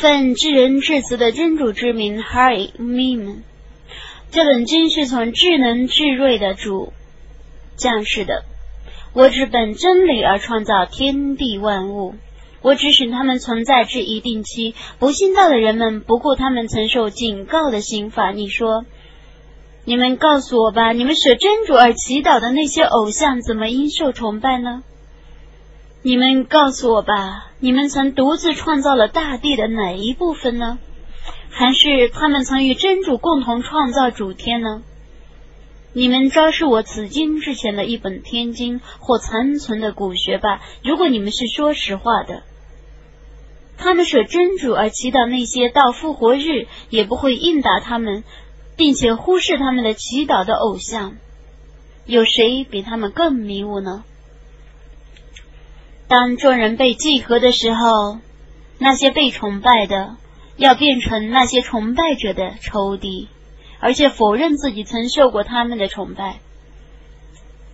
奉至仁至慈的真主之名，Hari Mim。这本经是从智能智睿的主降世的。我只本真理而创造天地万物，我只使他们存在至一定期。不信道的人们不顾他们曾受警告的刑罚。你说，你们告诉我吧，你们舍真主而祈祷的那些偶像，怎么应受崇拜呢？你们告诉我吧，你们曾独自创造了大地的哪一部分呢？还是他们曾与真主共同创造主天呢？你们昭示我此经之前的一本天经或残存的古学吧。如果你们是说实话的，他们舍真主而祈祷那些到复活日也不会应答他们，并且忽视他们的祈祷的偶像，有谁比他们更迷雾呢？当众人被祭合的时候，那些被崇拜的要变成那些崇拜者的仇敌，而且否认自己曾受过他们的崇拜。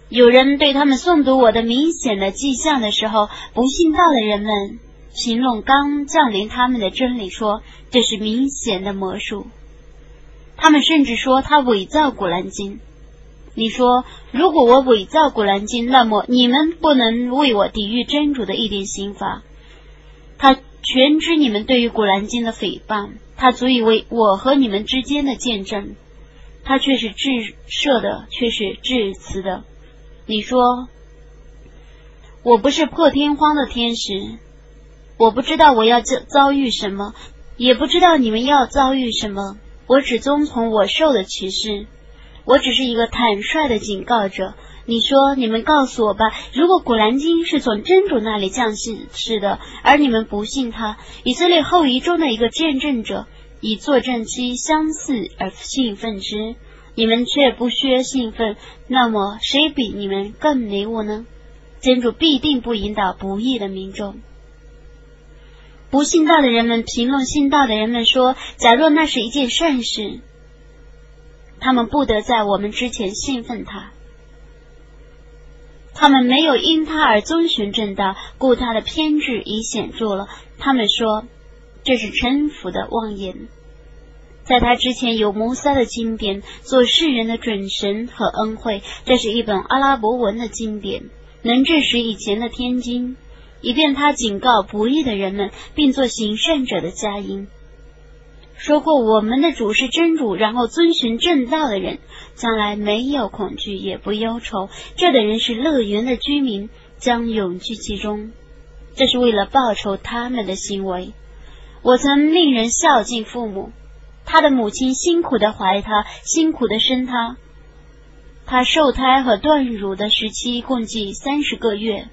有人对他们诵读我的明显的迹象的时候，不信道的人们形容刚降临他们的真理，说这是明显的魔术。他们甚至说他伪造古兰经。你说，如果我伪造古兰经，那么你们不能为我抵御真主的一点刑罚。他全知你们对于古兰经的诽谤，他足以为我和你们之间的见证。他却是至赦的，却是至慈的。你说，我不是破天荒的天使，我不知道我要遭遭遇什么，也不知道你们要遭遇什么。我只遵从我受的启示。我只是一个坦率的警告者。你说，你们告诉我吧，如果古兰经是从真主那里降世的，而你们不信他，以色列后裔中的一个见证者以作战期相似而兴奋之，你们却不削兴奋，那么谁比你们更迷雾呢？真主必定不引导不义的民众。不信道的人们评论信道的人们说：假若那是一件善事。他们不得在我们之前兴奋他，他们没有因他而遵循正道，故他的偏执已显著了。他们说这是臣服的妄言。在他之前有摩萨的经典，做世人的准神和恩惠。这是一本阿拉伯文的经典，能证实以前的天经，以便他警告不义的人们，并做行善者的佳音。说过我们的主是真主，然后遵循正道的人，将来没有恐惧，也不忧愁。这等人是乐园的居民，将永居其中。这是为了报酬他们的行为。我曾令人孝敬父母，他的母亲辛苦的怀他，辛苦的生他。他受胎和断乳的时期共计三十个月。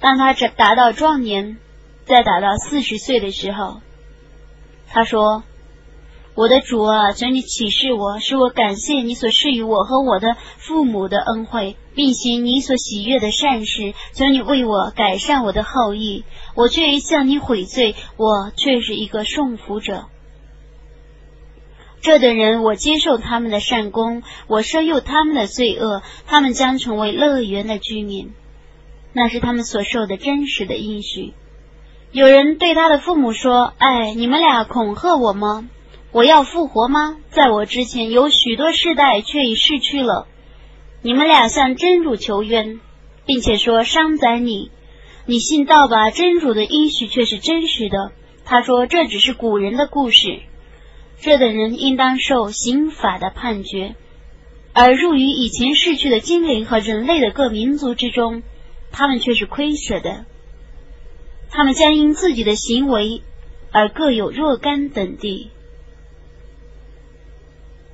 当他达到壮年，再达到四十岁的时候。他说：“我的主啊，求你启示我，使我感谢你所赐予我和我的父母的恩惠，并行你所喜悦的善事。求你为我改善我的后裔。我却向你悔罪，我却是一个送福者。这等人，我接受他们的善功，我赦宥他们的罪恶，他们将成为乐园的居民。那是他们所受的真实的应许。”有人对他的父母说：“哎，你们俩恐吓我吗？我要复活吗？在我之前有许多世代却已逝去了。你们俩向真主求冤，并且说伤宰你。你信道吧？真主的应许却是真实的。他说这只是古人的故事。这等人应当受刑法的判决，而入于以前逝去的精灵和人类的各民族之中，他们却是亏损的。”他们将因自己的行为而各有若干等地，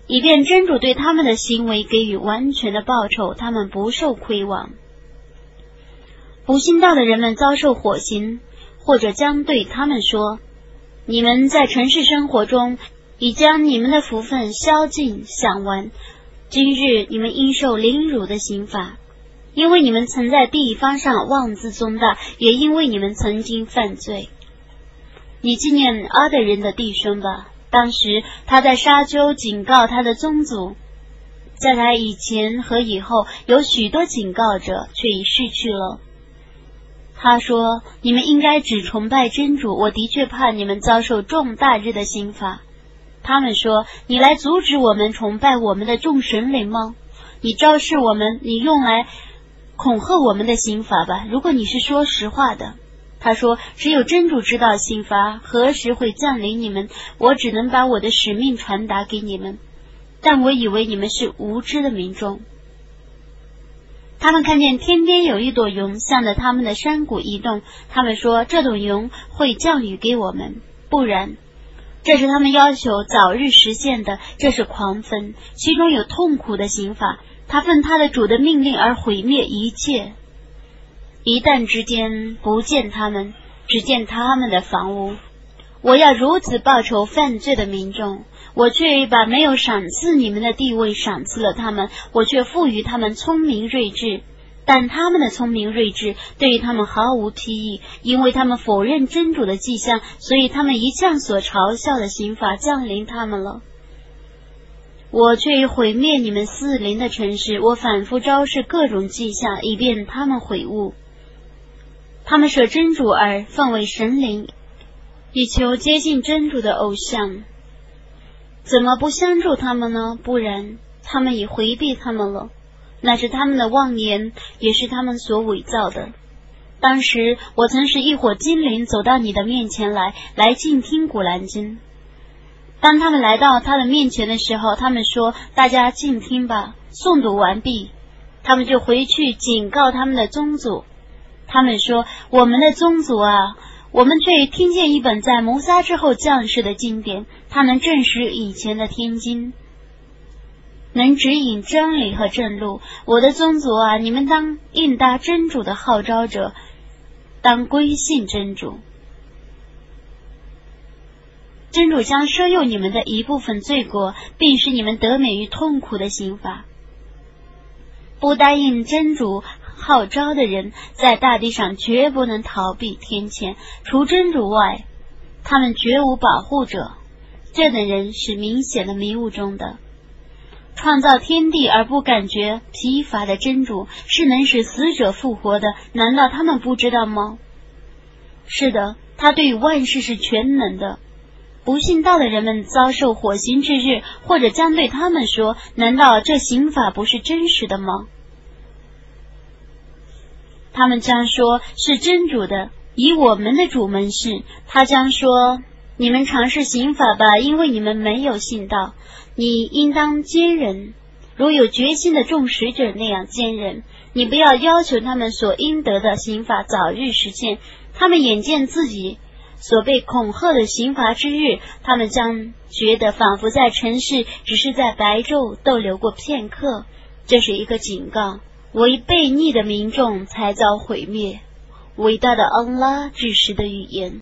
以便真主对他们的行为给予完全的报酬，他们不受亏枉。不信道的人们遭受火刑，或者将对他们说：“你们在城市生活中已将你们的福分消尽享完，今日你们应受凌辱的刑罚。”因为你们曾在地方上妄自尊大，也因为你们曾经犯罪。你纪念阿德人的弟兄吧。当时他在沙丘警告他的宗族，在他以前和以后有许多警告者，却已逝去了。他说：“你们应该只崇拜真主，我的确怕你们遭受重大日的刑罚。”他们说：“你来阻止我们崇拜我们的众神灵吗？你昭示我们，你用来恐吓我们的刑罚吧。如果你是说实话的。”他说：“只有真主知道刑罚何时会降临你们，我只能把我的使命传达给你们。但我以为你们是无知的民众。”他们看见天边有一朵云向着他们的山谷移动，他们说：“这朵云会降雨给我们，不然，这是他们要求早日实现的。这是狂风，其中有痛苦的刑罚。他奉他的主的命令而毁灭一切。一旦之间不见他们，只见他们的房屋。我要如此报仇犯罪的民众。”我却把没有赏赐你们的地位赏赐了他们，我却赋予他们聪明睿智，但他们的聪明睿智对于他们毫无裨益，因为他们否认真主的迹象，所以他们一向所嘲笑的刑罚降临他们了。我却毁灭你们四邻的城市，我反复昭示各种迹象，以便他们悔悟。他们舍真主而奉为神灵，以求接近真主的偶像。怎么不相助他们呢？不然，他们已回避他们了。那是他们的妄言，也是他们所伪造的。当时，我曾是一伙精灵走到你的面前来，来静听古兰经。当他们来到他的面前的时候，他们说：“大家静听吧。”诵读完毕，他们就回去警告他们的宗祖。他们说：“我们的宗祖啊！”我们却听见一本在谋杀之后降世的经典，它能证实以前的天经，能指引真理和正路。我的宗族啊，你们当应答真主的号召者，当归信真主。真主将收诱你们的一部分罪过，并使你们得免于痛苦的刑罚。不答应真主。号召的人在大地上绝不能逃避天谴，除真主外，他们绝无保护者。这等人是明显的迷雾中的。创造天地而不感觉疲乏的真主是能使死者复活的，难道他们不知道吗？是的，他对万事是全能的。不信道的人们遭受火刑之日，或者将对他们说：难道这刑法不是真实的吗？他们将说是真主的，以我们的主门是。他将说：你们尝试刑法吧，因为你们没有信道。你应当坚忍，如有决心的众使者那样坚忍。你不要要求他们所应得的刑法早日实现。他们眼见自己所被恐吓的刑罚之日，他们将觉得仿佛在尘世只是在白昼逗留过片刻。这是一个警告。为悖逆的民众才遭毁灭。伟大的安拉之时的语言。